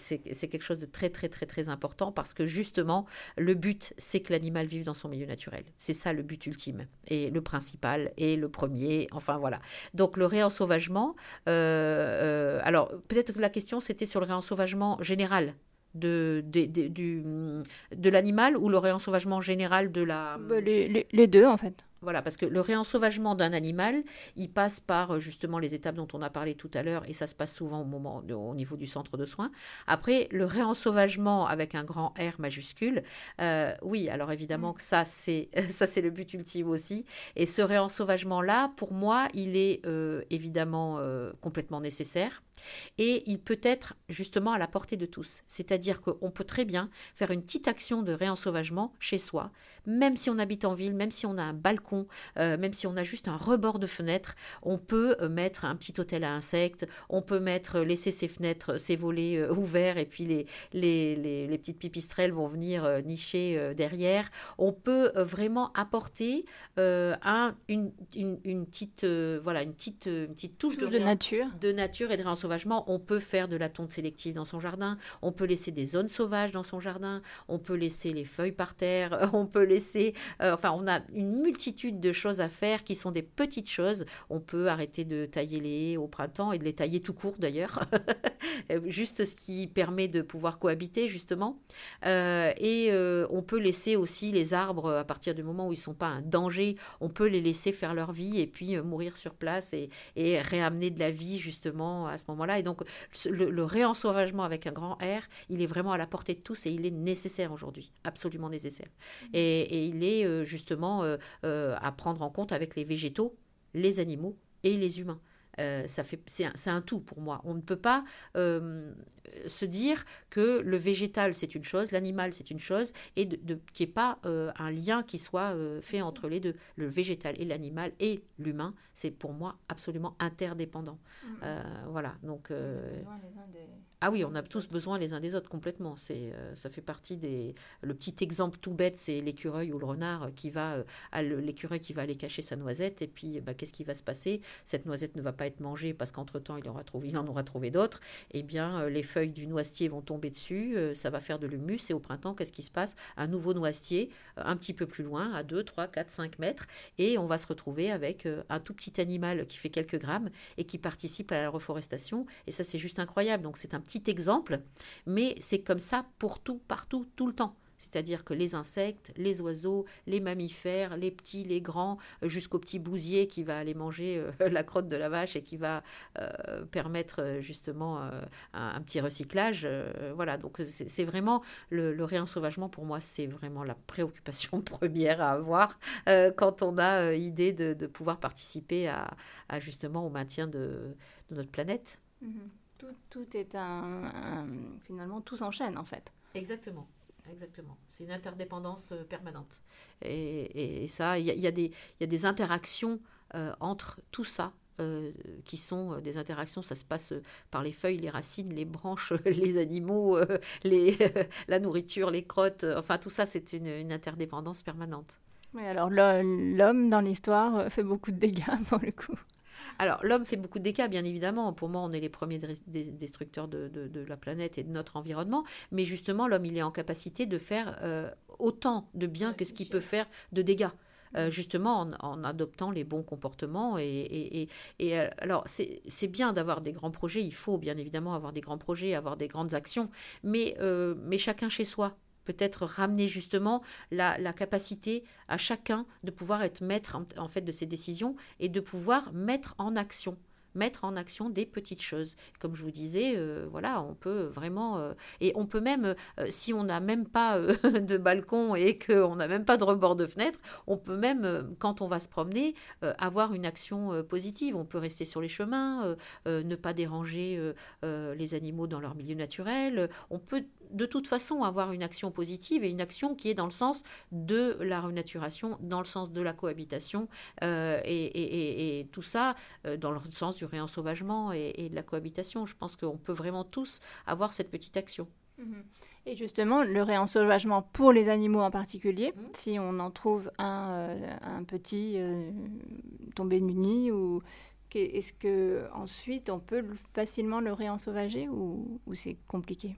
quelque chose de très très très très important parce que justement, le but, c'est que l'animal vive dans son milieu naturel. C'est ça le but ultime et le principal et le premier. Enfin voilà. Donc le réensauvagement. Euh, euh, alors peut-être que la question c'était sur le réensauvagement général de, de, l'animal ou le réensauvagement général de la... Bah, les, deux en fait. Voilà, parce que le réensauvagement d'un animal, il passe par euh, justement les étapes dont on a parlé tout à l'heure, et ça se passe souvent au, moment au niveau du centre de soins. Après, le réensauvagement avec un grand R majuscule, euh, oui, alors évidemment mm. que ça, c'est ça c'est le but ultime aussi. Et ce réensauvagement-là, pour moi, il est euh, évidemment complètement nécessaire, et il peut être justement à la portée de tous. C'est-à-dire qu'on peut très bien faire une petite action de réensauvagement chez soi, même si on habite en ville, même si on a un balcon euh, même si on a juste un rebord de fenêtre, on peut euh, mettre un petit hôtel à insectes, on peut mettre, euh, laisser ses fenêtres, ses volets ouverts et puis les, les, les, petites pipistrelles vont venir nicher derrière. On peut vraiment apporter un, une, une, petite, voilà, une, petite, une petite touche, de, nature. de nature et de réensauvagement. On peut faire de la tonte sélective dans son jardin, on peut laisser des zones sauvages dans son jardin, on peut laisser les feuilles par terre, on peut laisser, enfin on a une multitude de choses à faire qui sont des petites choses. On peut arrêter de tailler les haies au printemps et de les tailler tout court d'ailleurs. Juste ce qui permet de pouvoir cohabiter justement. Euh, et euh, on peut laisser aussi les arbres à partir du moment où ils sont pas un danger. On peut les laisser faire leur vie et puis euh, mourir sur place et, et, réamener de la vie justement à ce moment-là. Et donc le, le réensauvagement avec un grand R, il est vraiment à la portée de tous et il est nécessaire aujourd'hui, absolument nécessaire. Mmh. Et, et il est justement euh, à prendre en compte avec les végétaux, les animaux et les humains. Euh, ça fait, c'est un, un, tout pour moi. On ne peut pas euh, se dire que le végétal c'est une chose, l'animal c'est une chose, et de, de qu'il n'y ait pas euh, un lien qui soit fait entre les deux. Le végétal et l'animal et l'humain, c'est pour moi absolument interdépendant. Mmh. voilà, donc. Ah oui, on a tous besoin les uns des autres complètement. C'est, ça fait partie des. Le petit exemple tout bête, c'est l'écureuil ou le renard qui va, l'écureuil qui va aller cacher sa noisette, et puis bah, qu'est-ce qui va se passer? Cette noisette ne va pas être mangée parce qu'entre-temps il, aura trouvé, il en aura trouvé d'autres. Eh bien, les feuilles du noisetier vont tomber dessus, ça va faire de l'humus, et au printemps, qu'est-ce qui se passe? Un nouveau noisetier, un petit peu plus loin, à 2, 3, 4, 5 mètres, et on va se retrouver avec un tout petit animal qui fait quelques grammes et qui participe à la reforestation. Et ça, c'est juste incroyable. Donc, c'est un petit exemple, mais c'est comme ça pour tout, partout, tout le temps c'est-à-dire que les insectes, les oiseaux, les mammifères, les petits, les grands, euh, jusqu'au petit bousier qui va aller manger euh, la crotte de la vache et qui va euh, permettre justement un, petit recyclage. voilà, donc c'est vraiment le, le, réensauvagement pour moi, c'est vraiment la préoccupation première à avoir quand on a idée de, pouvoir participer à, justement au maintien de, notre planète. Mm-hmm. Tout, est un, finalement tout s'enchaîne en fait. Exactement. Exactement. C'est une interdépendance euh, permanente. Et, ça, il y, a des interactions euh, entre tout ça. Euh, qui sont des interactions, ça se passe par les feuilles, les racines, les branches, les animaux, la nourriture, les crottes, enfin tout ça c'est une, une interdépendance permanente. Oui, alors l'homme dans l'histoire fait beaucoup de dégâts pour le coup. Alors, l'homme fait beaucoup de dégâts, bien évidemment. Pour moi, on est les premiers destructeurs de, la planète et de notre environnement. Mais justement, l'homme, il est en capacité de faire euh, autant de bien que ce qu'il peut faire de dégâts. Euh, justement en, adoptant les bons comportements. Et, euh, alors, c'est bien d'avoir des grands projets, il faut bien évidemment avoir des grands projets, avoir des grandes actions, mais, mais chacun chez soi peut-être ramener justement la, capacité à chacun de pouvoir être maître en, fait de ses décisions et de pouvoir mettre en action mettre en action des petites choses. Comme je vous disais, euh, voilà, on peut vraiment euh, et on peut même, euh, si on n'a même pas de balcon et qu'on n'a même pas de rebord de fenêtre, on peut même, quand on va se promener, avoir une action positive. On peut rester sur les chemins, ne pas déranger les animaux dans leur milieu naturel. On peut de toute façon avoir une action positive et une action qui est dans le sens de la renaturation, dans le sens de la cohabitation euh, et, tout ça euh, dans le sens du réensauvagement et, de la cohabitation. Je pense qu'on peut vraiment tous avoir cette petite action. Mhm. Et justement, le réensauvagement pour les animaux en particulier, mhm. si on en trouve un, euh, un petit tombé nu nid ou est-ce que ensuite on peut facilement le réensauvager ou, ou c'est compliqué?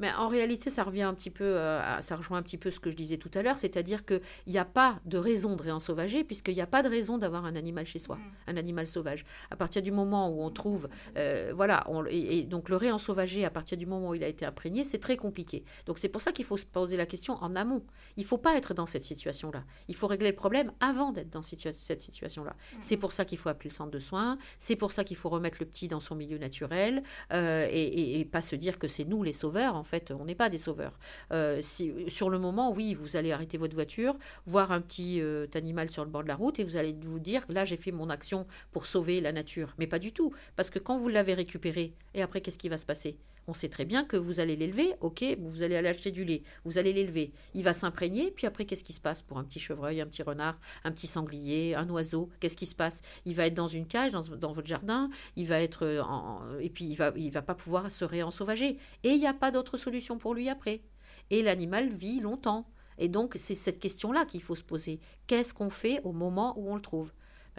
Mais en réalité, ça revient un petit peu, euh, ça rejoint un petit peu ce que je disais tout à l'heure, c'est-à-dire qu'il n'y a pas de raison de réensauvager, puisqu'il n'y a pas de raison d'avoir un animal chez soi, mm. un animal sauvage. À partir du moment où on trouve, euh, voilà, et, donc le réensauvager, à partir du moment où il a été imprégné, c'est très compliqué. Donc c'est pour ça qu'il faut se poser la question en amont. Il ne faut pas être dans cette situation-là. Il faut régler le problème avant d'être dans cette situation-là. Mm. C'est pour ça qu'il faut appeler le centre de soins, c'est pour ça qu'il faut remettre le petit dans son milieu naturel, euh, et, et, pas se dire que c'est nous les sauveurs, en fait, on n'est pas des sauveurs. Euh, sur le moment, oui, vous allez arrêter votre voiture, voir un petit euh, animal sur le bord de la route et vous allez vous dire, là, j'ai fait mon action pour sauver la nature. Mais pas du tout. Parce que quand vous l'avez récupéré, et après, qu'est-ce qui va se passer? On sait très bien que vous allez l'élever, ok, vous allez aller acheter du lait, vous allez l'élever, il va s'imprégner, puis après, qu'est-ce qui se passe pour un petit chevreuil, un petit renard, un petit sanglier, un oiseau? Qu'est-ce qui se passe? Il va être dans une cage, dans, votre jardin, il va être en, et puis il va, va pas pouvoir se réensauvager. Et il n'y a pas d'autre solution pour lui après. Et l'animal vit longtemps. Et donc, c'est cette question-là qu'il faut se poser. Qu'est-ce qu'on fait au moment où on le trouve?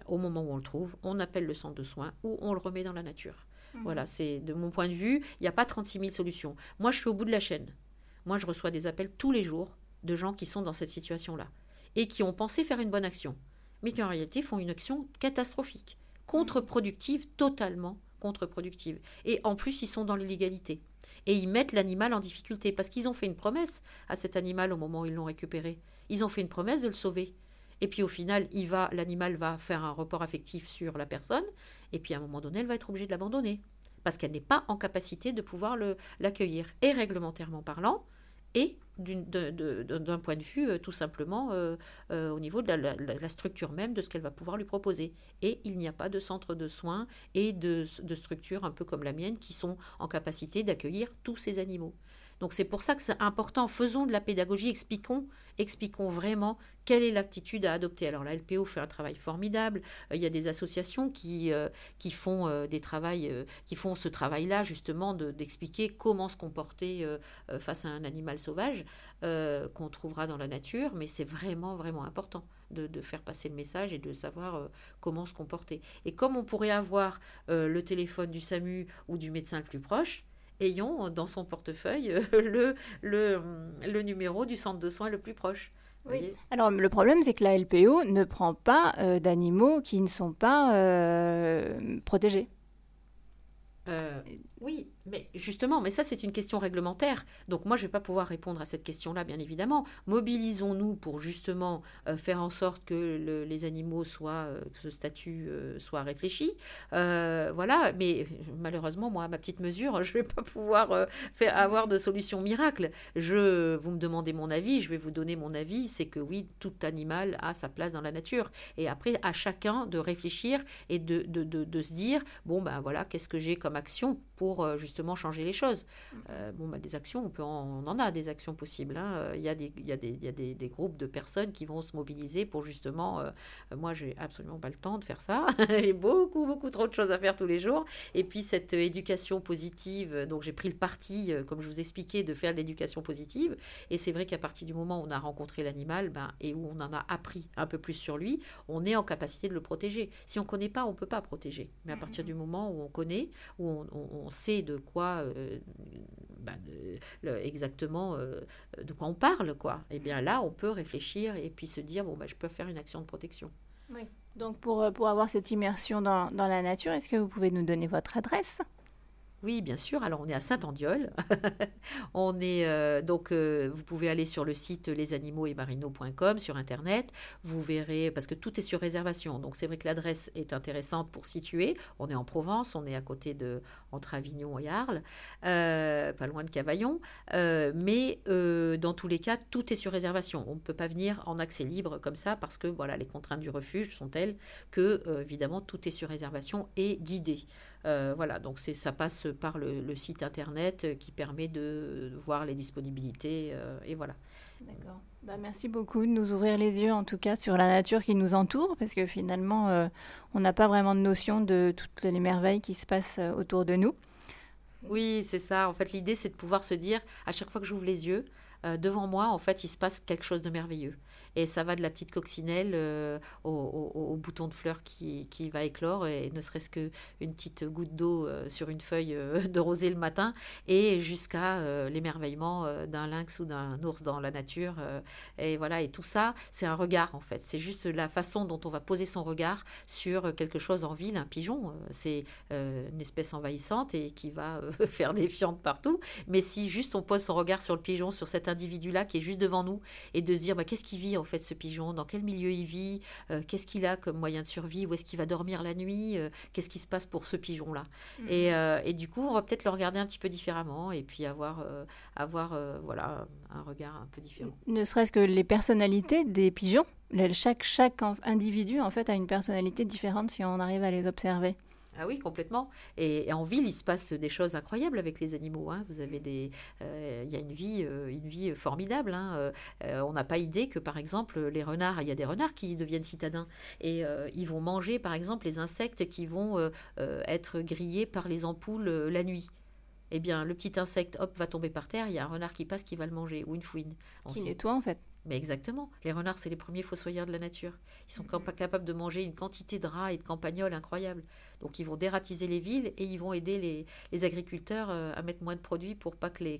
Au moment où on le trouve, on appelle le centre de soins ou on le remet dans la nature. Mhm. Voilà, c'est de mon point de vue, il n'y a pas 36 000 solutions. Moi, je suis au bout de la chaîne. Moi, je reçois des appels tous les jours de gens qui sont dans cette situation-là et qui ont pensé faire une bonne action, mais qui en réalité font une action catastrophique, contre-productive, totalement contre-productive. Et en plus, ils sont dans l'illégalité. Et ils mettent l'animal en difficulté parce qu'ils ont fait une promesse à cet animal au moment où ils l'ont récupéré. Ils ont fait une promesse de le sauver. Et puis au final, il va, l'animal va faire un report affectif sur la personne, et puis à un moment donné, elle va être obligée de l'abandonner, parce qu'elle n'est pas en capacité de pouvoir l'accueillir. Et réglementairement parlant, et d'un point de vue tout simplement au niveau de la, structure même de ce qu'elle va pouvoir lui proposer. Et il n'y a pas de centre de soins et de, de structures un peu comme la mienne qui sont en capacité d'accueillir tous ces animaux. Donc c'est pour ça que c'est important. Faisons de la pédagogie, expliquons, expliquons vraiment quelle est l'aptitude à adopter. Alors la LPO fait un travail formidable. Euh, il y a des associations qui, euh, euh, font ce travail-là justement d'expliquer comment se comporter face à un animal sauvage qu'on trouvera dans la nature. Mais c'est vraiment vraiment important. De, de, faire passer le message et de savoir comment se comporter. Et comme on pourrait avoir le téléphone du SAMU ou du médecin le plus proche, ayons dans son portefeuille euh, le, le, le numéro du centre de soins le plus proche. Oui. Alors le problème, c'est que la LPO ne prend pas euh, d'animaux qui ne sont pas euh, protégés. Oui, mais justement, mais ça c'est une question réglementaire. Donc moi je ne vais pas pouvoir répondre à cette question-là, bien évidemment. Mobilisons-nous pour justement euh, faire en sorte que les animaux soient, euh, que ce statut euh, soit réfléchi. voilà, mais malheureusement, moi, à ma petite mesure, je ne vais pas pouvoir faire, avoir de solution miracle. Je, vous me demandez mon avis, je vais vous donner mon avis. C'est que oui, tout animal a sa place dans la nature. Et après, à chacun de réfléchir et de, de, se dire, bon ben voilà, qu'est-ce que j'ai comme action pour justement justement changer les choses. Mm. Euh, bon, bah, des actions, on, peut en, on en a des actions possibles. Hein. Euh, il y a, des, il y a, des, il y a des, des, groupes de personnes qui vont se mobiliser pour justement. Euh, moi, j'ai absolument pas le temps de faire ça. j'ai beaucoup, beaucoup trop de choses à faire tous les jours. Et puis, cette éducation positive, donc j'ai pris le parti, comme je vous expliquais, de faire de l'éducation positive. Et c'est vrai qu'à partir du moment où on a rencontré l'animal ben, et où on en a appris un peu plus sur lui, on est en capacité de le protéger. Si on ne connaît pas, on ne peut pas protéger. Mais à partir mm. du moment où on connaît, où on, on, on sait de quoi euh, bah, exactement euh, de quoi on parle, quoi. Et eh bien là, on peut réfléchir et puis se dire bon, bah, je peux faire une action de protection. Oui. Donc pour, euh, pour avoir cette immersion dans, dans la nature, est-ce que vous pouvez nous donner votre adresse? Oui, bien sûr. Alors, on est à Saint-Andiol. on est euh, donc, euh, vous pouvez aller sur le site lesanimaux-et-marino.com sur internet. Vous verrez parce que tout est sur réservation. Donc, c'est vrai que l'adresse est intéressante pour situer. On est en Provence, on est à côté de entre Avignon et Arles, euh, pas loin de Cavaillon. mais dans tous les cas, tout est sur réservation. On ne peut pas venir en accès libre comme ça parce que voilà, les contraintes du refuge sont telles que évidemment tout est sur réservation et guidé. Euh, voilà, donc ça passe par le, site internet qui permet de, voir les disponibilités euh, et voilà. D'accord. Bah, merci beaucoup de nous ouvrir les yeux en tout cas sur la nature qui nous entoure parce que finalement euh, on n'a pas vraiment de notion de toutes les merveilles qui se passent autour de nous. Oui, c'est ça. En fait, l'idée c'est de pouvoir se dire à chaque fois que j'ouvre les yeux, devant moi, en fait, il se passe quelque chose de merveilleux. Et ça va de la petite coccinelle euh, au, bouton de fleur qui, qui, va éclore, et ne serait-ce qu'une petite goutte d'eau euh, sur une feuille euh, de rosée le matin, et jusqu'à l'émerveillement d'un lynx ou d'un ours dans la nature. et voilà, et tout ça, c'est un regard en fait. C'est juste la façon dont on va poser son regard sur quelque chose en ville. Un pigeon, c'est une espèce envahissante et qui va faire des fientes partout. Mais si juste on pose son regard sur le pigeon, sur cet individu-là qui est juste devant nous, et de se dire bah, qu'est-ce qu'il vit en fait ce pigeon, dans quel milieu il vit, euh, qu'est-ce qu'il a comme moyen de survie, où est-ce qu'il va dormir la nuit, euh, qu'est-ce qui se passe pour ce pigeon-là. Mhm. Euh, et, du coup, on va peut-être le regarder un petit peu différemment et puis avoir, avoir voilà, un regard un peu différent. Ne serait-ce que les personnalités des pigeons. Chaque, chaque individu, en fait, a une personnalité différente si on arrive à les observer. Ah oui, complètement. Et, en ville, il se passe des choses incroyables avec les animaux. Hein. Vous avez des, euh, il y a une vie, euh, une vie formidable. Hein. Euh, on n'a pas idée que, par exemple, les renards, il y a des renards qui deviennent citadins et ils vont manger, par exemple, les insectes qui vont être grillés par les ampoules la nuit eh bien, le petit insecte, hop, va tomber par terre, il y a un renard qui passe qui va le manger, ou une fouine. qui nettoie, en fait. Mais exactement. Les renards, c'est les premiers fossoyeurs de la nature. Ils sont pas capables de manger une quantité de rats et de campagnols incroyable. Donc, ils vont dératiser les villes et ils vont aider les, agriculteurs euh, à mettre moins de produits pour pas que les,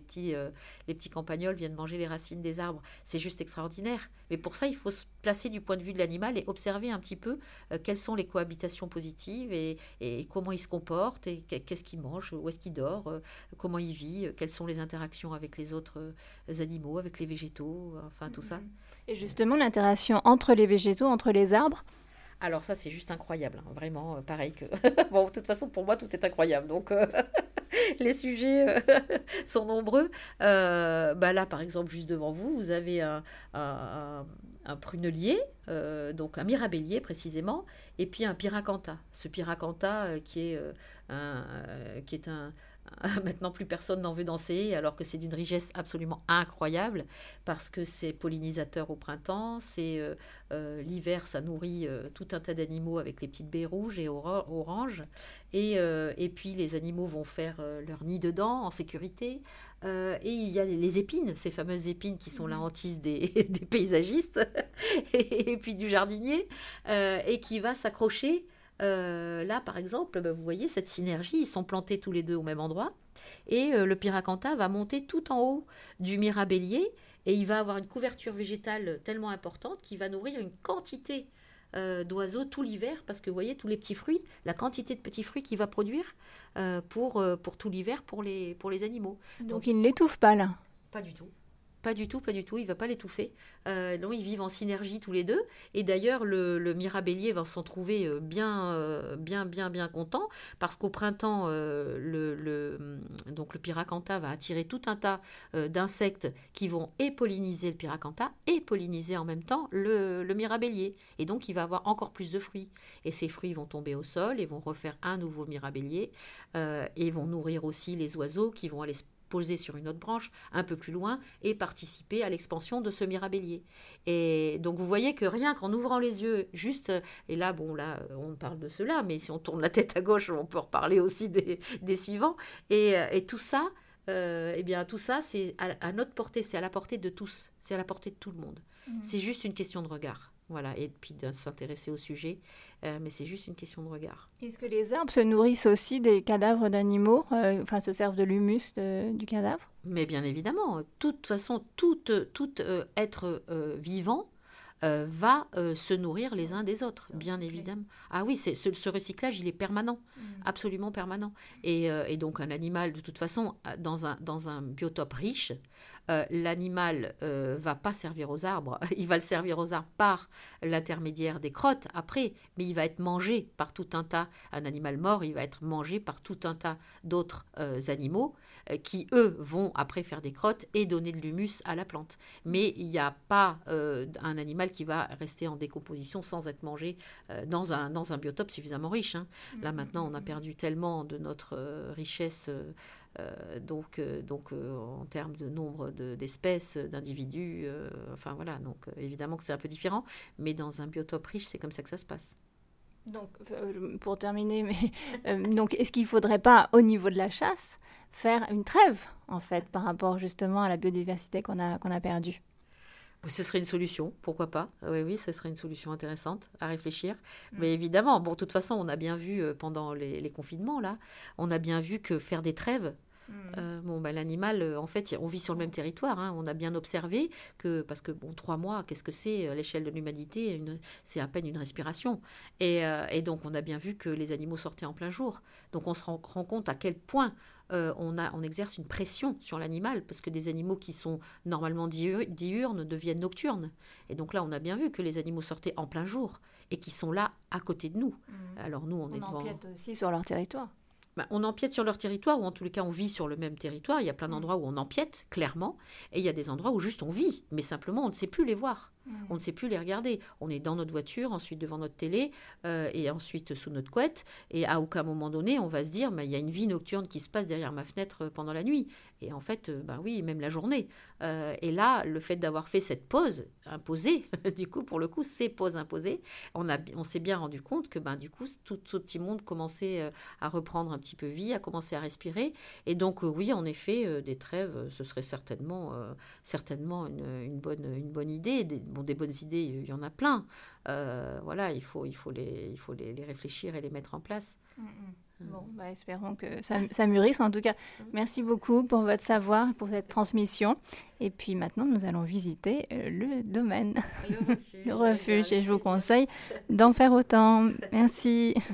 petits, euh, les petits campagnols viennent manger les racines des arbres. C'est juste extraordinaire. Mais pour ça, il faut se placer du point de vue de l'animal et observer un petit peu euh, quelles sont les cohabitations positives et, et comment il se comporte et qu'est-ce qu'il mange, où est-ce qu'il dort, comment il vit, quelles sont les interactions avec les autres animaux, avec les végétaux enfin tout ça. Et justement, l'interaction entre les végétaux, entre les arbres alors ça, c'est juste incroyable, hein. vraiment, euh, pareil que... bon, de toute façon, pour moi, tout est incroyable. Donc, euh, les sujets sont nombreux. bah là, par exemple, juste devant vous, vous avez un, un prunelier, donc un mirabellier précisément, et puis un piracanta. Ce piracanta qui est un, Maintenant, plus personne n'en veut danser, alors que c'est d'une richesse absolument incroyable, parce que c'est pollinisateur au printemps, c'est euh, euh, l'hiver, ça nourrit euh, tout un tas d'animaux avec les petites baies rouges et oranges, et, et puis les animaux vont faire leur nid dedans en sécurité. et il y a les épines, ces fameuses épines qui sont la mmh. hantise des, des paysagistes, et, puis du jardinier, et qui va s'accrocher euh, là, par exemple, bah, vous voyez cette synergie, ils sont plantés tous les deux au même endroit. Et euh, le piracanta va monter tout en haut du mirabellier et il va avoir une couverture végétale tellement importante qu'il va nourrir une quantité euh, d'oiseaux tout l'hiver parce que vous voyez tous les petits fruits, la quantité de petits fruits qu'il va produire pour, pour tout l'hiver pour les, pour les animaux. Donc il ne l'étouffe pas là? Pas du tout. Pas du tout, pas du tout. Il va pas l'étouffer. Euh, non, ils vivent en synergie tous les deux. Et d'ailleurs, le, mirabellier va s'en trouver euh, bien, euh, bien, bien, bien content parce qu'au printemps, le, le, mm, donc le piracanta va attirer tout un tas d'insectes qui vont et polliniser le piracanta et polliniser en même temps le, le mirabellier. Et donc, il va avoir encore plus de fruits. Et ces fruits vont tomber au sol et vont refaire un nouveau mirabellier et vont nourrir aussi les oiseaux qui vont aller se poser sur une autre branche un peu plus loin et participer à l'expansion de ce mirabellier. Et donc vous voyez que rien qu'en ouvrant les yeux, juste, et là, bon, là, on parle de cela, mais si on tourne la tête à gauche, on peut reparler aussi des, suivants. Et, et, tout ça, euh, eh bien, tout ça, c'est à, notre portée, c'est à la portée de tous, c'est à la portée de tout le monde. Mmh. C'est juste une question de regard. Voilà, et puis de s'intéresser au sujet, euh, mais c'est juste une question de regard. Est-ce que les arbres se nourrissent aussi des cadavres d'animaux, euh, enfin se servent de l'humus du cadavre? Mais bien évidemment, de toute façon, tout, tout euh, être vivant va se nourrir les uns des autres, bien évidemment. Ah oui, c'est, ce, recyclage, il est permanent, mmh. absolument permanent. Et, et, donc un animal, de toute façon, dans un, dans un biotope riche, euh, l'animal euh, va pas servir aux arbres, il va le servir aux arbres par l'intermédiaire des crottes après, mais il va être mangé par tout un tas, un animal mort, il va être mangé par tout un tas d'autres euh, animaux qui, eux, vont après faire des crottes et donner de l'humus à la plante. Mais il n'y a pas un animal qui va rester en décomposition sans être mangé dans, un, dans un biotope suffisamment riche. Hein. Là mmh, maintenant, on a mmh. perdu tellement de notre richesse euh, donc, euh, donc euh, en termes de nombre d'espèces, d'individus, enfin voilà, donc évidemment que c'est un peu différent, mais dans un biotope riche, c'est comme ça que ça se passe. Donc, pour terminer, donc est-ce qu'il ne faudrait pas, au niveau de la chasse, faire une trêve, en fait, par rapport justement à la biodiversité qu'on a, qu'on a perdue? Ce serait une solution, pourquoi pas Oui, oui, ce serait une solution intéressante à réfléchir. Mm. Mais évidemment, bon, de toute façon, on a bien vu euh, pendant les, confinements, là, on a bien vu que faire des trêves. Euh, bon, bah, l'animal, euh, en fait, on vit sur le même territoire. Hein. on a bien observé que, parce que, bon, trois mois, qu'est-ce que c'est à l'échelle de l'humanité C'est à peine une respiration. Et, donc, on a bien vu que les animaux sortaient en plein jour. Donc, on se rend compte à quel point euh, on, a, on exerce une pression sur l'animal, parce que des animaux qui sont normalement diurnes deviennent nocturnes. Et donc là, on a bien vu que les animaux sortaient en plein jour et qui sont là à côté de nous. Mmh. Alors nous, on, est devant... aussi sur leur territoire. Bah, on empiète sur leur territoire, ou en tous les cas on vit sur le même territoire. Il y a plein d'endroits où on empiète, clairement, et il y a des endroits où juste on vit, mais simplement on ne sait plus les voir. Mmh. On ne sait plus les regarder. On est dans notre voiture, ensuite devant notre télé, euh, et ensuite sous notre couette, et à aucun moment donné on va se dire, mais il y a une vie nocturne qui se passe derrière ma fenêtre euh, pendant la nuit. Et en fait, bah oui, même la journée. et là, le fait d'avoir fait cette pause imposée, du coup, pour le coup, ces pauses imposées, on, on s'est bien rendu compte que, ben, du coup, tout ce petit monde commençait à reprendre un petit peu vie, à commencer à respirer. Et donc, oui, en effet, des trêves, ce serait certainement, certainement une, bonne, une bonne idée. Bon, des bonnes idées, il y en a plein. Euh, voilà, il faut, il faut, les, il faut les, réfléchir et les mettre en place. Mm, mm. Euh. Bon, bah, espérons que ça, ça, mûrisse. En tout cas, mm. merci beaucoup pour votre savoir, pour cette transmission. Et puis maintenant, nous allons visiter euh, le domaine, le refuge. le refuge et je vous conseille d'en faire autant. Merci.